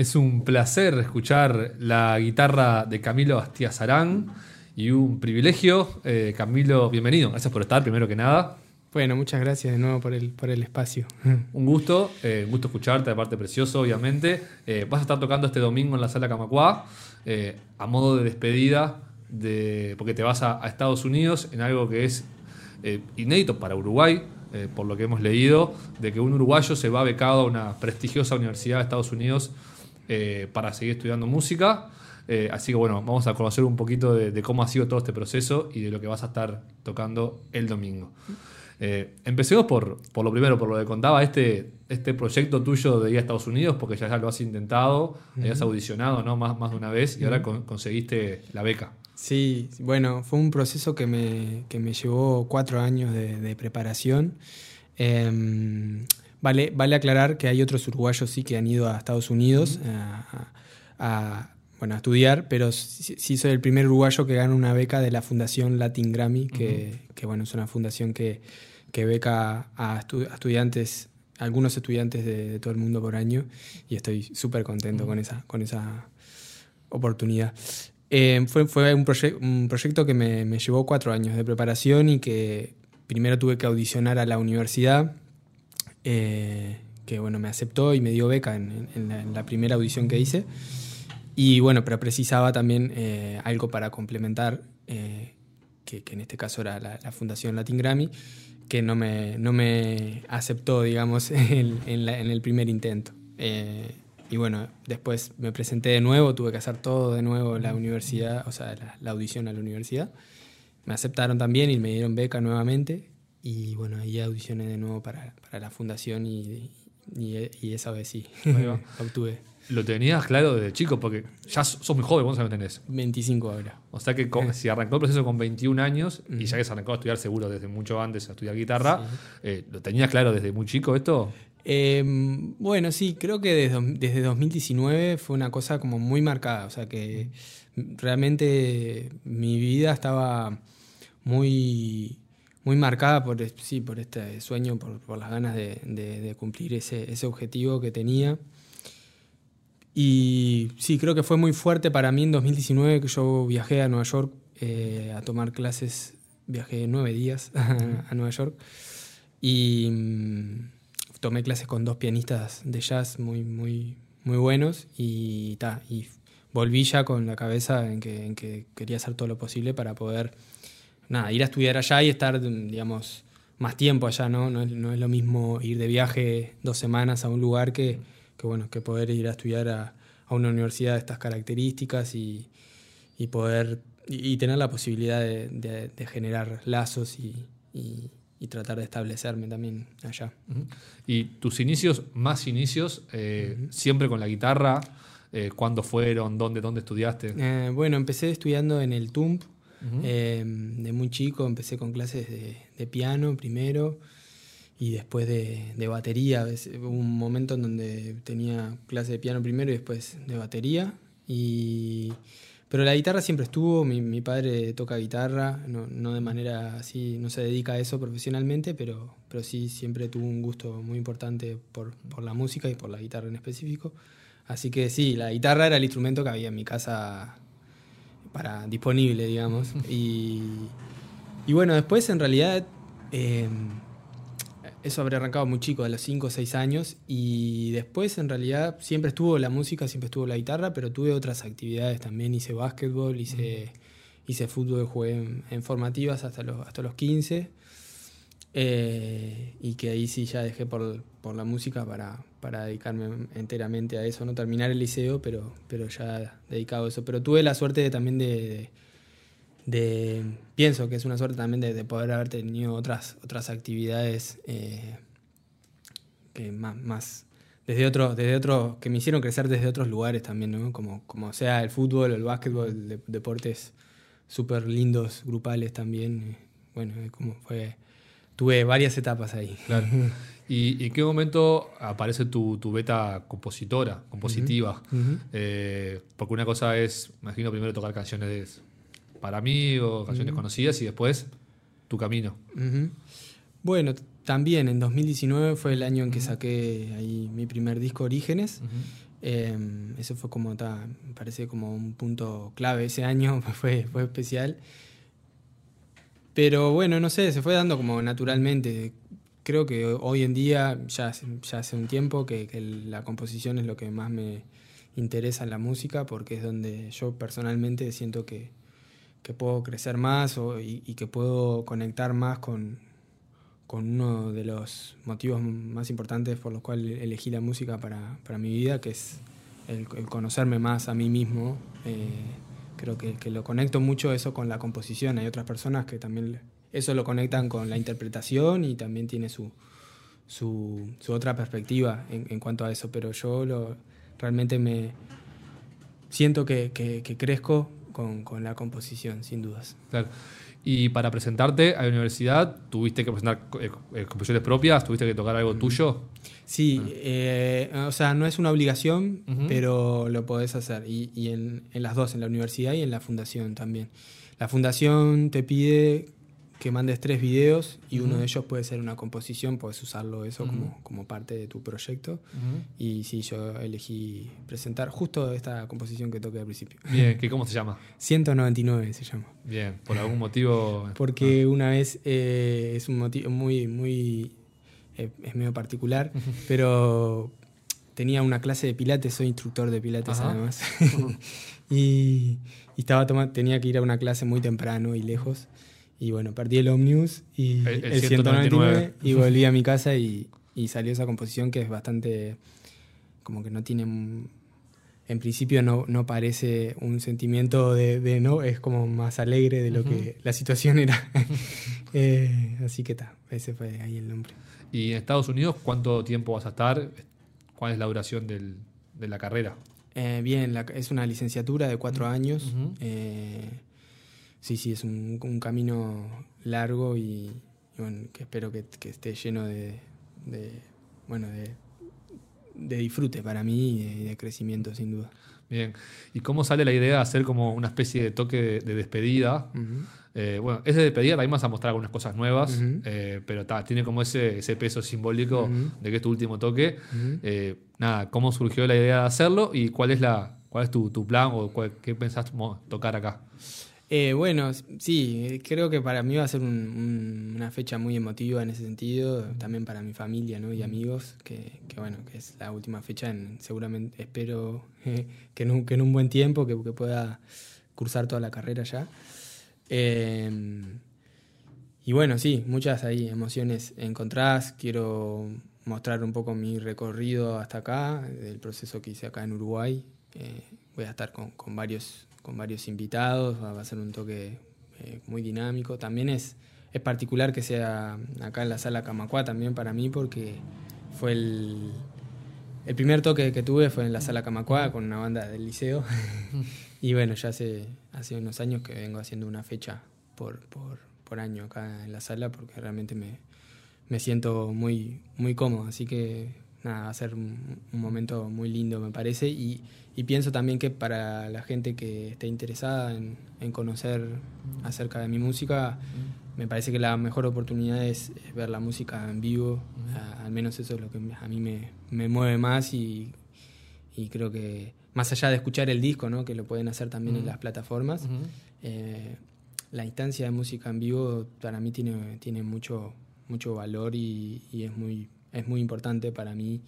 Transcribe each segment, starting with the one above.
Es un placer escuchar la guitarra de Camilo Astiazarán y un privilegio. Eh, Camilo, bienvenido. Gracias por estar, primero que nada. Bueno, muchas gracias de nuevo por el, por el espacio. Un gusto, eh, un gusto escucharte, aparte precioso, obviamente. Eh, vas a estar tocando este domingo en la sala Camacuá, a modo de despedida, de, porque te vas a, a Estados Unidos en algo que es inédito para Uruguay, por lo que hemos leído, de que un uruguayo se va becado a una prestigiosa universidad de Estados Unidos eh, para seguir estudiando música. Eh, así que bueno, vamos a conocer un poquito de, cómo ha sido todo este proceso y de lo que vas a estar tocando el domingo. Eh, empecemos por, por, lo primero, por lo que contaba este, este proyecto tuyo de ir a Estados Unidos, porque ya, ya lo has intentado, uh has audicionado ¿no? más, más de una vez y ahora conseguiste la beca. Sí, bueno, fue un proceso que me, que me llevó cuatro años de, preparación. Em, Vale, vale aclarar que hay otros uruguayos sí que han ido a Estados Unidos a, bueno, a estudiar, pero sí, soy el primer uruguayo que gana una beca de la Fundación Latin Grammy, que, bueno, es una fundación que, beca a, estudiantes, algunos estudiantes de, todo el mundo por año, y estoy súper contento con, esa, con esa oportunidad. Eh, fue, fue un, un, proyecto que me, me llevó cuatro años de preparación y que primero tuve que audicionar a la universidad eh, que bueno, me aceptó y me dio beca en, la, primera audición que hice. Y bueno, pero precisaba también eh, algo para complementar, eh, que, en este caso era la, Fundación Latin Grammy, que no me, no me aceptó, digamos, en, el primer intento. y bueno, después me presenté de nuevo, tuve que hacer todo de nuevo en la universidad, o sea, la, audición a la universidad. Me aceptaron también y me dieron beca nuevamente. Y bueno, ahí audicioné de nuevo para, para la fundación y, y, esa vez sí, obtuve. Lo tenías claro desde chico, porque ya sos muy joven, ¿cuántos años tenés? 25 ahora. O sea que si arrancó el proceso con 21 años, y ya que se arrancó a estudiar seguro desde mucho antes a estudiar guitarra, eh, ¿lo tenías claro desde muy chico esto? Em, bueno, sí, creo que desde, desde 2019 fue una cosa como muy marcada, o sea que realmente mi vida estaba muy muy marcada por, sí, por este sueño, por, las ganas de, cumplir ese, objetivo que tenía. Y sí, creo que fue muy fuerte para mí en 2019 que yo viajé a Nueva York eh, a tomar clases, viajé nueve días a, Nueva York. Y mm, tomé clases con dos pianistas de jazz muy, muy, muy buenos. Y, ta, y volví ya con la cabeza en que quería hacer todo lo posible para poder nada, ir a estudiar allá y estar, digamos, más tiempo allá, ¿no? No es, lo mismo ir de viaje dos semanas a un lugar que, bueno, que poder ir a estudiar a, una universidad de estas características y, poder y, tener la posibilidad de, generar lazos y, tratar de establecerme también allá. ¿Y tus inicios, más inicios, eh, siempre con la guitarra? Eh, ¿Cuándo fueron? ¿Dónde, dónde estudiaste? Eh, bueno, empecé estudiando en el TUMP, Em, de muy chico empecé con clases de, piano primero y después de, batería. Hubo un momento en donde tenía clase de piano primero y después de batería. Y, pero la guitarra siempre estuvo, mi, padre toca guitarra, no, de manera así, no se dedica a eso profesionalmente, pero, pero sí siempre tuvo un gusto muy importante por, por la música y por la guitarra en específico. Así que sí, la guitarra era el instrumento que había en mi casa para disponible, digamos. Y, y bueno, después en realidad em, eso habría arrancado muy chico, de los 5 o 6 años, y después en realidad siempre estuvo la música, siempre estuvo la guitarra, pero tuve otras actividades también, hice básquetbol, hice, hice fútbol, jugué en, formativas hasta los, hasta los 15. Eh, y que ahí sí ya dejé por, por la música para, para, dedicarme enteramente a eso, no terminar el liceo, pero, pero ya dedicado a eso. Pero tuve la suerte de, también de, de, pienso que es una suerte también de, poder haber tenido otras, otras actividades eh, que más, más desde otros, desde otros, que me hicieron crecer desde otros lugares también, ¿no? como, como sea el fútbol, el básquetbol, deportes súper lindos, grupales también. Bueno, como fue tuve varias etapas ahí. Claro. ¿Y en qué momento aparece tu, beta compositora, compositiva? Eh, porque una cosa es, imagino, primero tocar canciones para mí o canciones conocidas y después tu camino. Bueno, también en 2019 fue el año en que saqué ahí mi primer disco Orígenes. Em, eso fue como, me parece como un punto clave ese año, fue, fue especial. Pero bueno, no sé, se fue dando como naturalmente. Creo que hoy en día, ya, ya hace un tiempo, que, la composición es lo que más me interesa en la música, porque es donde yo personalmente siento que, que puedo crecer más y, y, que puedo conectar más con, con uno de los motivos más importantes por los cuales elegí la música para, para mi vida, que es el, conocerme más a mí mismo. Eh, creo que, que, lo conecto mucho eso con la composición. Hay otras personas que también eso lo conectan con la interpretación y también tiene su, su, otra perspectiva en, en, cuanto a eso, pero yo lo, realmente me siento que, que, que crezco con, con, la composición, sin dudas. Claro. Y para presentarte a la universidad, ¿tuviste que presentar eh, eh, composiciones propias? ¿Tuviste que tocar algo tuyo? Sí, ah. eh, o sea, no es una obligación, pero lo podés hacer. Y, y en, en, las dos, en la universidad y en la fundación también. La fundación te pide que mandes tres videos y uno de ellos puede ser una composición, puedes usarlo eso como, como, parte de tu proyecto. Y sí, yo elegí presentar justo esta composición que toqué al principio. Bien, ¿qué, ¿cómo se llama? 199 se llama. Bien, ¿por algún motivo? Porque ah. una vez eh, es un motivo muy, muy, eh, es medio particular, pero tenía una clase de pilates, soy instructor de pilates además. y, y estaba tenía que ir a una clase muy temprano y lejos. Y bueno, perdí el Omnius y el, 199. y volví a mi casa y, y, salió esa composición que es bastante, como que no tiene, en principio no, no parece un sentimiento de, de, no, es como más alegre de lo que la situación era. eh, así que está, ese fue ahí el nombre. ¿Y en Estados Unidos cuánto tiempo vas a estar? ¿Cuál es la duración del, de la carrera? Eh, bien, la, es una licenciatura de cuatro años. eh, sí, sí, es un, un camino largo y, y, bueno, que espero que, que esté lleno de, de bueno, de, de, disfrute para mí y de, de, crecimiento, sin duda. Bien, ¿y cómo sale la idea de hacer como una especie de toque de, de despedida? Uh -huh. eh, bueno, es de despedida, también vas a mostrar algunas cosas nuevas, uh -huh. eh, pero ta, tiene como ese, ese peso simbólico uh -huh. de que es tu último toque. Eh, nada, ¿cómo surgió la idea de hacerlo y cuál es, la, cuál es tu, tu plan o cuál, qué pensás tocar acá? Eh, bueno, sí, creo que para mí va a ser un, un, una fecha muy emotiva en ese sentido, también para mi familia ¿no? y amigos, que, bueno, que es la última fecha, en, seguramente espero que, en un, en un, buen tiempo, que, pueda cursar toda la carrera ya. Eh, y bueno, sí, muchas ahí emociones encontradas, quiero mostrar un poco mi recorrido hasta acá, el proceso que hice acá en Uruguay, eh, voy a estar con varios con varios invitados, va a ser un toque eh, muy dinámico. También es, es particular que sea acá en la sala Camacuá también para mí porque fue el, el primer toque que tuve fue en la sala Camacuá con una banda del liceo. y bueno, ya hace, hace unos años que vengo haciendo una fecha por, por, por año acá en la sala porque realmente me, me siento muy, muy cómodo. Así que nada, va a ser un, un momento muy lindo me parece y y pienso también que para la gente que esté interesada en, en conocer acerca de mi música, me parece que la mejor oportunidad es, es ver la música en vivo. A, al menos eso es lo que a mí me, me mueve más y, y, creo que más allá de escuchar el disco, ¿no? que lo pueden hacer también en las plataformas, eh, la instancia de música en vivo para mí tiene, tiene mucho, mucho valor y, y es, muy, es muy importante para mí.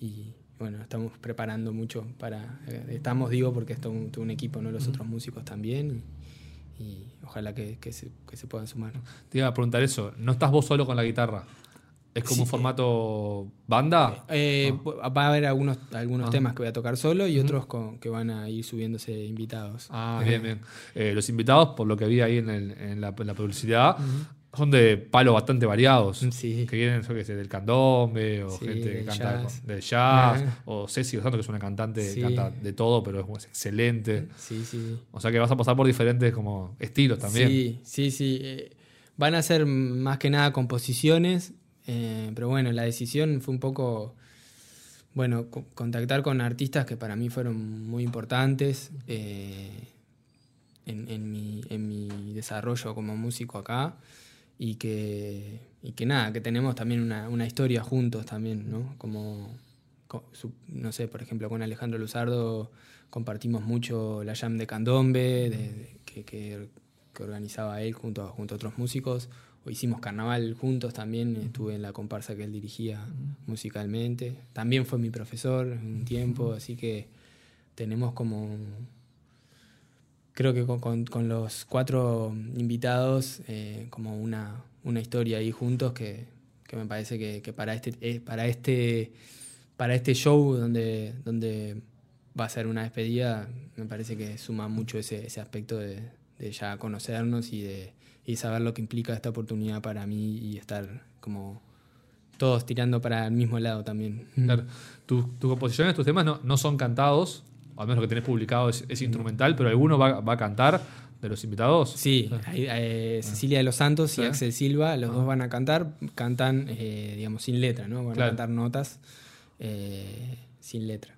Y, bueno, estamos preparando mucho para. Eh, estamos, digo, porque es todo un, todo un equipo, ¿no? Los uh -huh. otros músicos también. Y, y ojalá que, que, se, que, se, puedan sumar. Te iba a preguntar eso. ¿No estás vos solo con la guitarra? ¿Es como sí, un formato banda? Eh, oh. Va a haber algunos, algunos ah. temas que voy a tocar solo y uh -huh. otros con, que van a ir subiéndose invitados. Ah, bien, bien. Eh, los invitados, por lo que vi ahí en, el, en, la, en la, publicidad, uh -huh son de palos bastante variados. Sí. Que vienen, yo qué sé, del candombe, o sí, gente que canta jazz. del jazz, o Ceci Santo, que es una cantante sí. que canta de todo, pero es excelente. Sí, sí. O sea que vas a pasar por diferentes como estilos también. Sí, sí, sí. Eh, van a ser más que nada composiciones, eh, pero bueno, la decisión fue un poco, bueno, contactar con artistas que para mí fueron muy importantes. Eh, en, en, mi, en mi desarrollo como músico acá y que, y que nada, que tenemos también una, una historia juntos también, ¿no? Como no sé, por ejemplo, con Alejandro Luzardo compartimos mucho la jam de candombe, que, organizaba él junto junto a otros músicos hicimos carnaval juntos también, estuve en la comparsa que él dirigía musicalmente. También fue mi profesor un tiempo, así que tenemos como... Creo que con, los cuatro invitados, eh, como una, una, historia ahí juntos que, me parece que, para, este, eh, para, este, para este show donde, donde va a ser una despedida, me parece que suma mucho ese, ese aspecto de ya conocernos y de, y saber lo que implica esta oportunidad para mí y estar como todos tirando para el mismo lado también. Claro. Tus composiciones, tus temas no, no, son cantados, al menos lo que tenés publicado es, instrumental, pero alguno va, va, a cantar de los invitados. Sí, eh, Cecilia de los Santos y Axel Silva, los dos van a cantar, cantan, eh, digamos, sin letra, ¿no? Van a cantar notas eh, sin letra.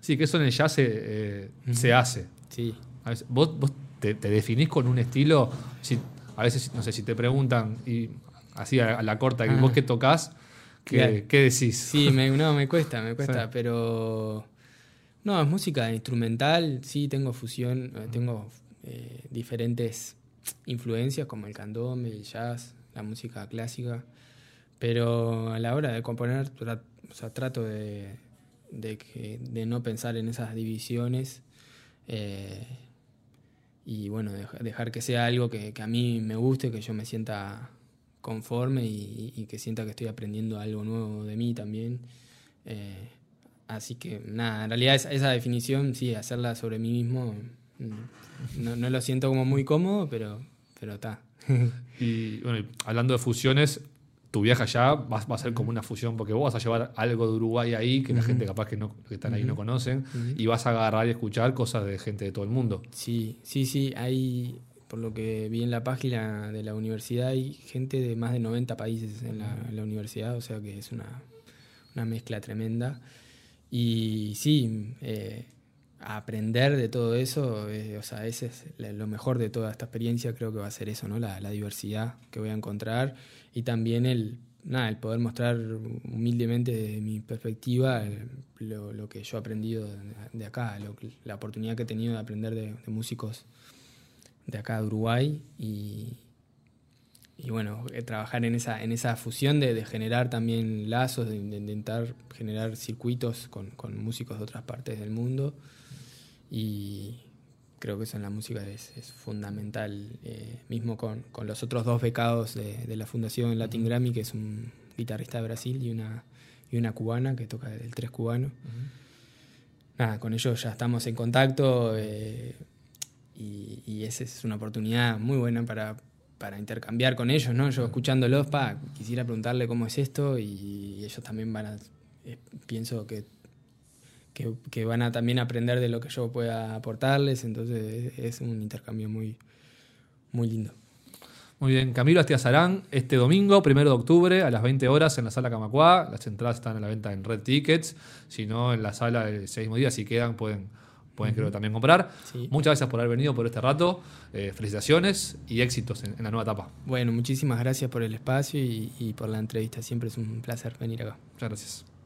Sí, que eso en el jazz se, se hace. Sí. vos, vos te, te, definís con un estilo, si, a veces, no sé, si te preguntan, y así a, la corta, ah. ¿vos qué tocas? ¿Qué, decís? Sí, me, no, me cuesta, me cuesta, pero... No, es música instrumental, sí, tengo fusión, eh, tengo eh, diferentes influencias como el candombe, el jazz, la música clásica, pero a la hora de componer, o sea, trato de, de, que, de no pensar en esas divisiones. Eh, y bueno, dejar que sea algo que, a mí me guste, que yo me sienta conforme y, que sienta que estoy aprendiendo algo nuevo de mí también. Eh, así que nada, en realidad esa, esa, definición, sí, hacerla sobre mí mismo, mm, no, no lo siento como muy cómodo, pero está. y bueno, hablando de fusiones, tu viaje allá va, a ser como una fusión, porque vos vas a llevar algo de Uruguay ahí que la gente capaz que, no, que están ahí no conocen, y vas a agarrar y escuchar cosas de gente de todo el mundo. Sí, sí, sí, hay, por lo que vi en la página de la universidad, hay gente de más de 90 países en la, universidad, o sea que es una, una mezcla tremenda. Y sí, eh, aprender de todo eso, eh, o sea, ese es lo mejor de toda esta experiencia, creo que va a ser eso, ¿no? La, diversidad que voy a encontrar y también el, nada, el poder mostrar humildemente desde mi perspectiva lo, lo, que yo he aprendido de, acá, la oportunidad que he tenido de aprender de, músicos de acá de Uruguay y bueno, eh, trabajar en esa, en esa fusión de, de generar también lazos, de, intentar generar circuitos con, con, músicos de otras partes del mundo. Y, creo que eso en la música es, fundamental, eh, mismo con, los otros dos becados de, la Fundación Latin Grammy, que es un guitarrista de Brasil y una, y una cubana que toca el tres cubano. Nada, con ellos ya estamos en contacto eh, y, y, esa es una oportunidad muy buena para, para intercambiar con ellos, ¿no? Yo escuchándolos, pa, quisiera preguntarle cómo es esto y ellos también van a, eh, pienso que que, van a también aprender de lo que yo pueda aportarles, entonces es un intercambio muy, muy lindo. Muy bien, Camilo Astiazarán, este domingo, primero de octubre, a las 20 horas en la sala Camacuá. Las entradas están a la venta en Red Tickets. Si no, en la sala ese mismo día, si quedan, pueden, pueden creo también comprar. Muchas gracias por haber venido por este rato. Eh, felicitaciones y éxitos en, la nueva etapa. Bueno, muchísimas gracias por el espacio y por la entrevista. Siempre es un placer venir acá. Muchas gracias.